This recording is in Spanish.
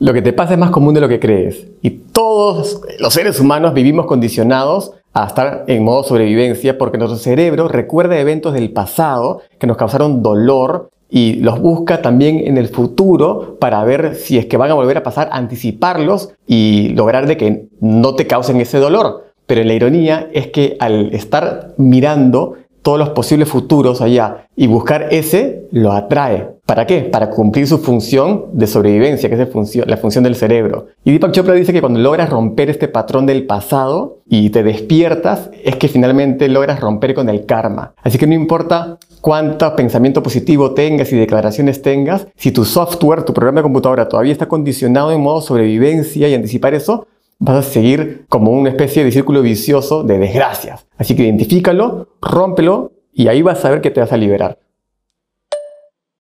Lo que te pasa es más común de lo que crees. Y todos los seres humanos vivimos condicionados a estar en modo sobrevivencia porque nuestro cerebro recuerda eventos del pasado que nos causaron dolor y los busca también en el futuro para ver si es que van a volver a pasar, anticiparlos y lograr de que no te causen ese dolor. Pero la ironía es que al estar mirando todos los posibles futuros allá y buscar ese lo atrae. ¿Para qué? Para cumplir su función de sobrevivencia, que es la función del cerebro. Y Deepak Chopra dice que cuando logras romper este patrón del pasado y te despiertas, es que finalmente logras romper con el karma. Así que no importa cuánto pensamiento positivo tengas y declaraciones tengas, si tu software, tu programa de computadora todavía está condicionado en modo sobrevivencia y anticipar eso, vas a seguir como una especie de círculo vicioso de desgracias. Así que identifícalo, rómpelo y ahí vas a ver que te vas a liberar.